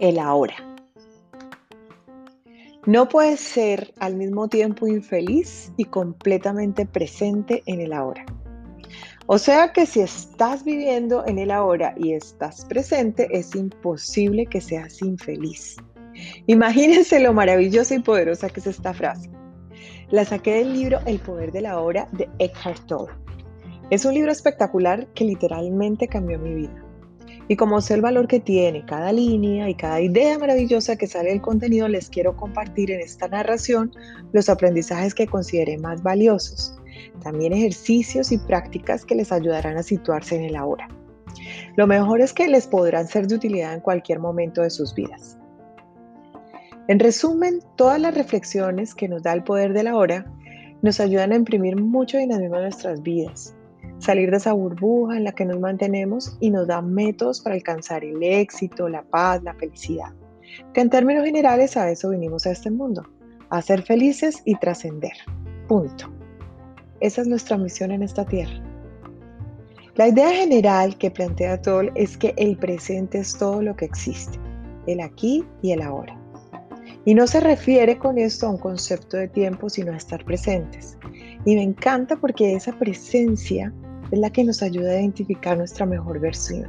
el ahora. No puedes ser al mismo tiempo infeliz y completamente presente en el ahora. O sea que si estás viviendo en el ahora y estás presente, es imposible que seas infeliz. Imagínense lo maravillosa y poderosa que es esta frase. La saqué del libro El poder de la hora de Eckhart Tolle. Es un libro espectacular que literalmente cambió mi vida. Y como sé el valor que tiene cada línea y cada idea maravillosa que sale del contenido, les quiero compartir en esta narración los aprendizajes que consideré más valiosos. También ejercicios y prácticas que les ayudarán a situarse en el ahora. Lo mejor es que les podrán ser de utilidad en cualquier momento de sus vidas. En resumen, todas las reflexiones que nos da el poder de la hora nos ayudan a imprimir mucho dinamismo en nuestras vidas salir de esa burbuja en la que nos mantenemos y nos da métodos para alcanzar el éxito, la paz, la felicidad. Que en términos generales a eso vinimos a este mundo, a ser felices y trascender. Punto. Esa es nuestra misión en esta tierra. La idea general que plantea Toll es que el presente es todo lo que existe, el aquí y el ahora. Y no se refiere con esto a un concepto de tiempo, sino a estar presentes. Y me encanta porque esa presencia es la que nos ayuda a identificar nuestra mejor versión.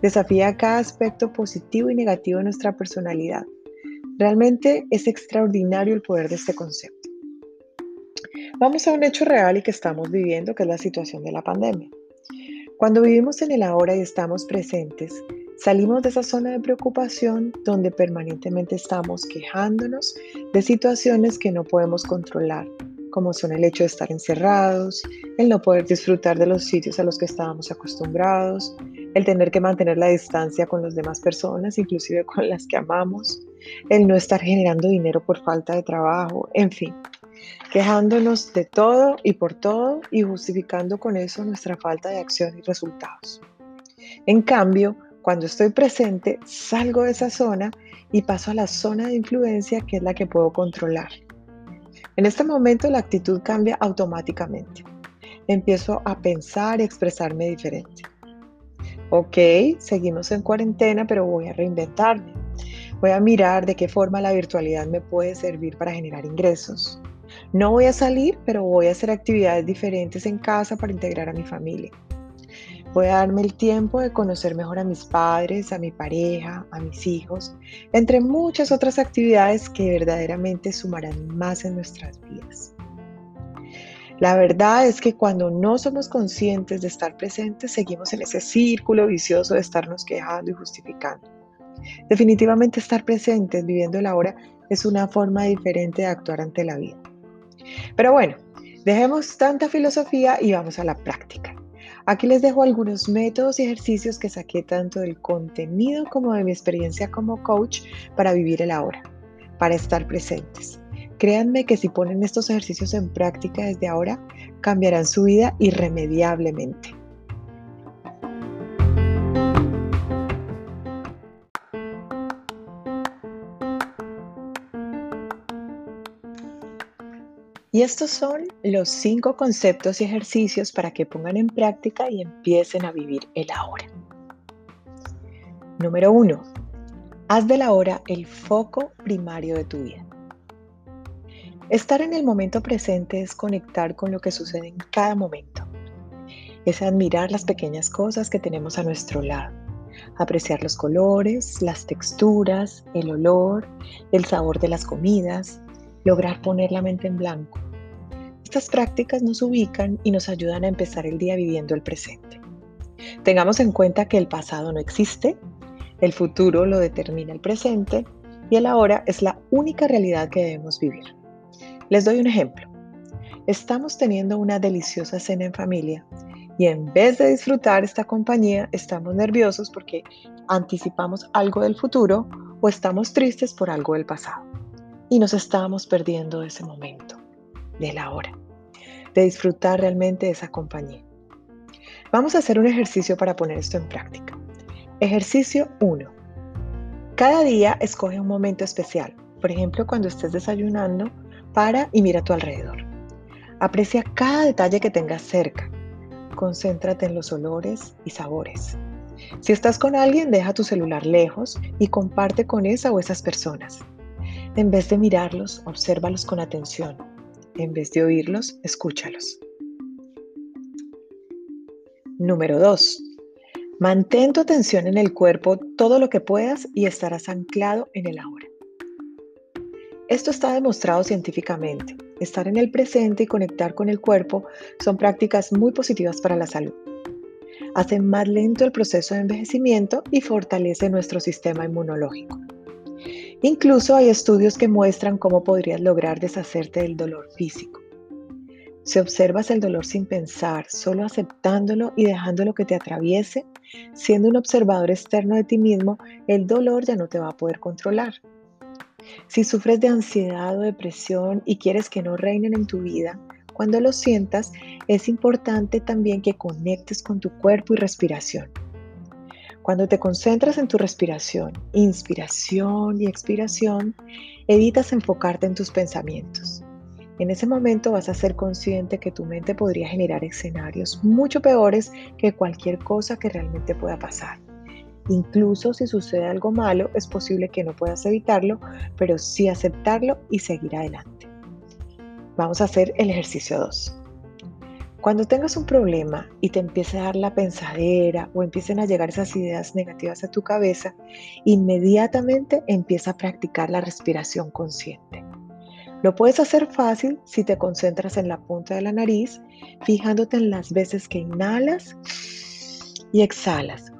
Desafía cada aspecto positivo y negativo de nuestra personalidad. Realmente es extraordinario el poder de este concepto. Vamos a un hecho real y que estamos viviendo, que es la situación de la pandemia. Cuando vivimos en el ahora y estamos presentes, salimos de esa zona de preocupación donde permanentemente estamos quejándonos de situaciones que no podemos controlar como son el hecho de estar encerrados, el no poder disfrutar de los sitios a los que estábamos acostumbrados, el tener que mantener la distancia con las demás personas, inclusive con las que amamos, el no estar generando dinero por falta de trabajo, en fin, quejándonos de todo y por todo y justificando con eso nuestra falta de acción y resultados. En cambio, cuando estoy presente, salgo de esa zona y paso a la zona de influencia que es la que puedo controlar en este momento la actitud cambia automáticamente. Empiezo a pensar y expresarme diferente. Ok, seguimos en cuarentena, pero voy a reinventarme. Voy a mirar de qué forma la virtualidad me puede servir para generar ingresos. No voy a salir, pero voy a hacer actividades diferentes en casa para integrar a mi familia. Voy a darme el tiempo de conocer mejor a mis padres, a mi pareja, a mis hijos, entre muchas otras actividades que verdaderamente sumarán más en nuestras vidas. La verdad es que cuando no somos conscientes de estar presentes, seguimos en ese círculo vicioso de estarnos quejando y justificando. Definitivamente estar presentes, viviendo la hora, es una forma diferente de actuar ante la vida. Pero bueno, dejemos tanta filosofía y vamos a la práctica. Aquí les dejo algunos métodos y ejercicios que saqué tanto del contenido como de mi experiencia como coach para vivir el ahora, para estar presentes. Créanme que si ponen estos ejercicios en práctica desde ahora, cambiarán su vida irremediablemente. Y estos son los cinco conceptos y ejercicios para que pongan en práctica y empiecen a vivir el ahora. Número uno, haz de la hora el foco primario de tu vida. Estar en el momento presente es conectar con lo que sucede en cada momento. Es admirar las pequeñas cosas que tenemos a nuestro lado. Apreciar los colores, las texturas, el olor, el sabor de las comidas, lograr poner la mente en blanco. Estas prácticas nos ubican y nos ayudan a empezar el día viviendo el presente. Tengamos en cuenta que el pasado no existe, el futuro lo determina el presente y el ahora es la única realidad que debemos vivir. Les doy un ejemplo. Estamos teniendo una deliciosa cena en familia y en vez de disfrutar esta compañía estamos nerviosos porque anticipamos algo del futuro o estamos tristes por algo del pasado y nos estamos perdiendo ese momento de la hora, de disfrutar realmente de esa compañía. Vamos a hacer un ejercicio para poner esto en práctica. Ejercicio 1. Cada día escoge un momento especial, por ejemplo cuando estés desayunando, para y mira a tu alrededor. Aprecia cada detalle que tengas cerca. Concéntrate en los olores y sabores. Si estás con alguien, deja tu celular lejos y comparte con esa o esas personas. En vez de mirarlos, obsérvalos con atención. En vez de oírlos, escúchalos. Número 2. Mantén tu atención en el cuerpo todo lo que puedas y estarás anclado en el ahora. Esto está demostrado científicamente. Estar en el presente y conectar con el cuerpo son prácticas muy positivas para la salud. Hacen más lento el proceso de envejecimiento y fortalece nuestro sistema inmunológico. Incluso hay estudios que muestran cómo podrías lograr deshacerte del dolor físico. Si observas el dolor sin pensar, solo aceptándolo y dejándolo que te atraviese, siendo un observador externo de ti mismo, el dolor ya no te va a poder controlar. Si sufres de ansiedad o depresión y quieres que no reinen en tu vida, cuando lo sientas, es importante también que conectes con tu cuerpo y respiración. Cuando te concentras en tu respiración, inspiración y expiración, evitas enfocarte en tus pensamientos. En ese momento vas a ser consciente que tu mente podría generar escenarios mucho peores que cualquier cosa que realmente pueda pasar. Incluso si sucede algo malo, es posible que no puedas evitarlo, pero sí aceptarlo y seguir adelante. Vamos a hacer el ejercicio 2. Cuando tengas un problema y te empiece a dar la pensadera o empiecen a llegar esas ideas negativas a tu cabeza, inmediatamente empieza a practicar la respiración consciente. Lo puedes hacer fácil si te concentras en la punta de la nariz, fijándote en las veces que inhalas y exhalas.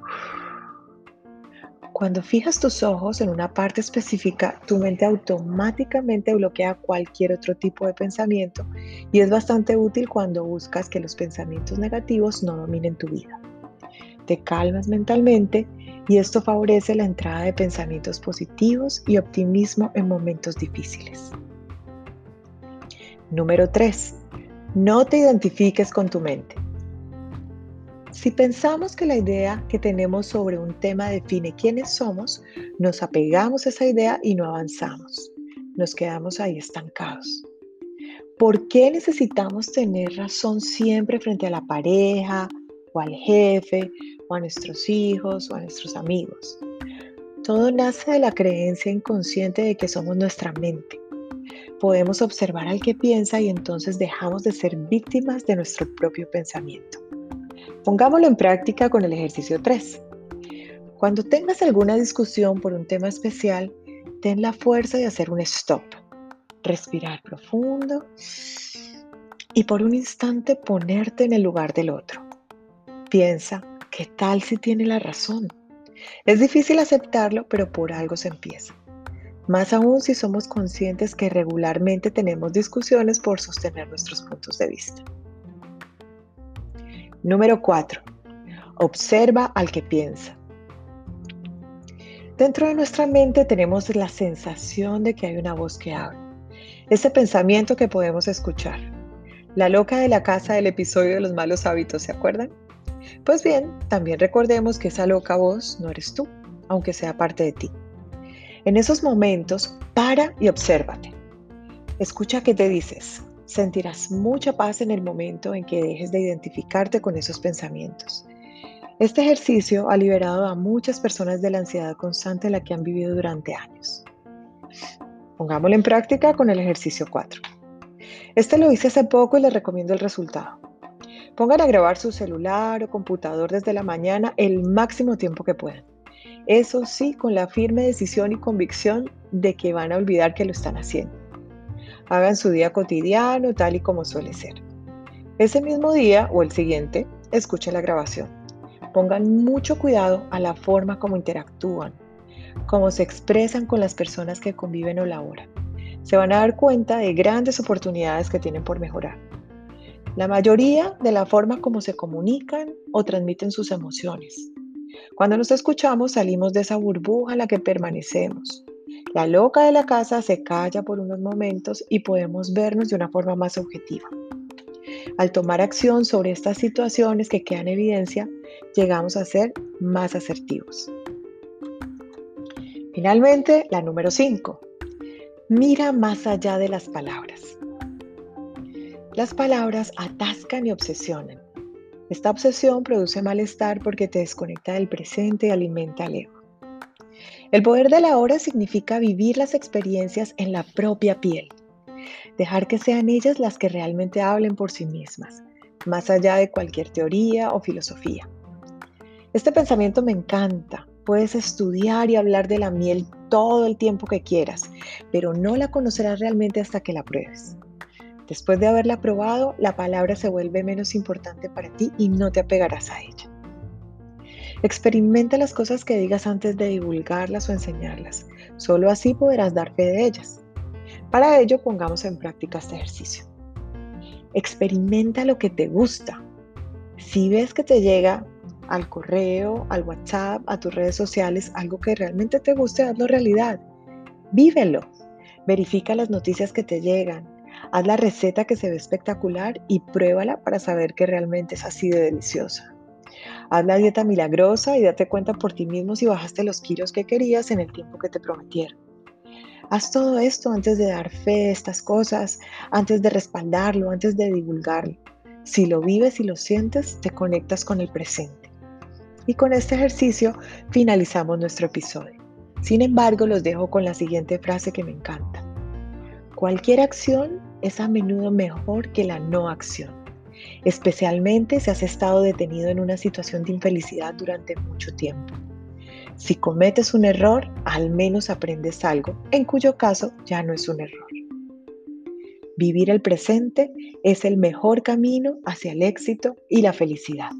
Cuando fijas tus ojos en una parte específica, tu mente automáticamente bloquea cualquier otro tipo de pensamiento y es bastante útil cuando buscas que los pensamientos negativos no dominen tu vida. Te calmas mentalmente y esto favorece la entrada de pensamientos positivos y optimismo en momentos difíciles. Número 3. No te identifiques con tu mente. Si pensamos que la idea que tenemos sobre un tema define quiénes somos, nos apegamos a esa idea y no avanzamos. Nos quedamos ahí estancados. ¿Por qué necesitamos tener razón siempre frente a la pareja o al jefe o a nuestros hijos o a nuestros amigos? Todo nace de la creencia inconsciente de que somos nuestra mente podemos observar al que piensa y entonces dejamos de ser víctimas de nuestro propio pensamiento. Pongámoslo en práctica con el ejercicio 3. Cuando tengas alguna discusión por un tema especial, ten la fuerza de hacer un stop, respirar profundo y por un instante ponerte en el lugar del otro. Piensa, ¿qué tal si tiene la razón? Es difícil aceptarlo, pero por algo se empieza más aún si somos conscientes que regularmente tenemos discusiones por sostener nuestros puntos de vista. Número 4. Observa al que piensa. Dentro de nuestra mente tenemos la sensación de que hay una voz que habla, ese pensamiento que podemos escuchar. La loca de la casa del episodio de los malos hábitos, ¿se acuerdan? Pues bien, también recordemos que esa loca voz no eres tú, aunque sea parte de ti. En esos momentos, para y obsérvate. Escucha qué te dices. Sentirás mucha paz en el momento en que dejes de identificarte con esos pensamientos. Este ejercicio ha liberado a muchas personas de la ansiedad constante en la que han vivido durante años. Pongámoslo en práctica con el ejercicio 4. Este lo hice hace poco y les recomiendo el resultado. Pongan a grabar su celular o computador desde la mañana el máximo tiempo que puedan. Eso sí, con la firme decisión y convicción de que van a olvidar que lo están haciendo. Hagan su día cotidiano tal y como suele ser. Ese mismo día o el siguiente, escuchen la grabación. Pongan mucho cuidado a la forma como interactúan, cómo se expresan con las personas que conviven o laboran. Se van a dar cuenta de grandes oportunidades que tienen por mejorar. La mayoría de la forma como se comunican o transmiten sus emociones, cuando nos escuchamos salimos de esa burbuja en la que permanecemos. La loca de la casa se calla por unos momentos y podemos vernos de una forma más objetiva. Al tomar acción sobre estas situaciones que quedan en evidencia, llegamos a ser más asertivos. Finalmente, la número 5. Mira más allá de las palabras. Las palabras atascan y obsesionan. Esta obsesión produce malestar porque te desconecta del presente y alimenta el ego. El poder de la hora significa vivir las experiencias en la propia piel, dejar que sean ellas las que realmente hablen por sí mismas, más allá de cualquier teoría o filosofía. Este pensamiento me encanta. Puedes estudiar y hablar de la miel todo el tiempo que quieras, pero no la conocerás realmente hasta que la pruebes. Después de haberla probado, la palabra se vuelve menos importante para ti y no te apegarás a ella. Experimenta las cosas que digas antes de divulgarlas o enseñarlas. Solo así podrás dar fe de ellas. Para ello, pongamos en práctica este ejercicio. Experimenta lo que te gusta. Si ves que te llega al correo, al WhatsApp, a tus redes sociales, algo que realmente te guste, hazlo realidad. Vívelo. Verifica las noticias que te llegan. Haz la receta que se ve espectacular y pruébala para saber que realmente es así de deliciosa. Haz la dieta milagrosa y date cuenta por ti mismo si bajaste los kilos que querías en el tiempo que te prometieron. Haz todo esto antes de dar fe de estas cosas, antes de respaldarlo, antes de divulgarlo. Si lo vives y lo sientes, te conectas con el presente. Y con este ejercicio finalizamos nuestro episodio. Sin embargo, los dejo con la siguiente frase que me encanta. Cualquier acción es a menudo mejor que la no acción, especialmente si has estado detenido en una situación de infelicidad durante mucho tiempo. Si cometes un error, al menos aprendes algo, en cuyo caso ya no es un error. Vivir el presente es el mejor camino hacia el éxito y la felicidad.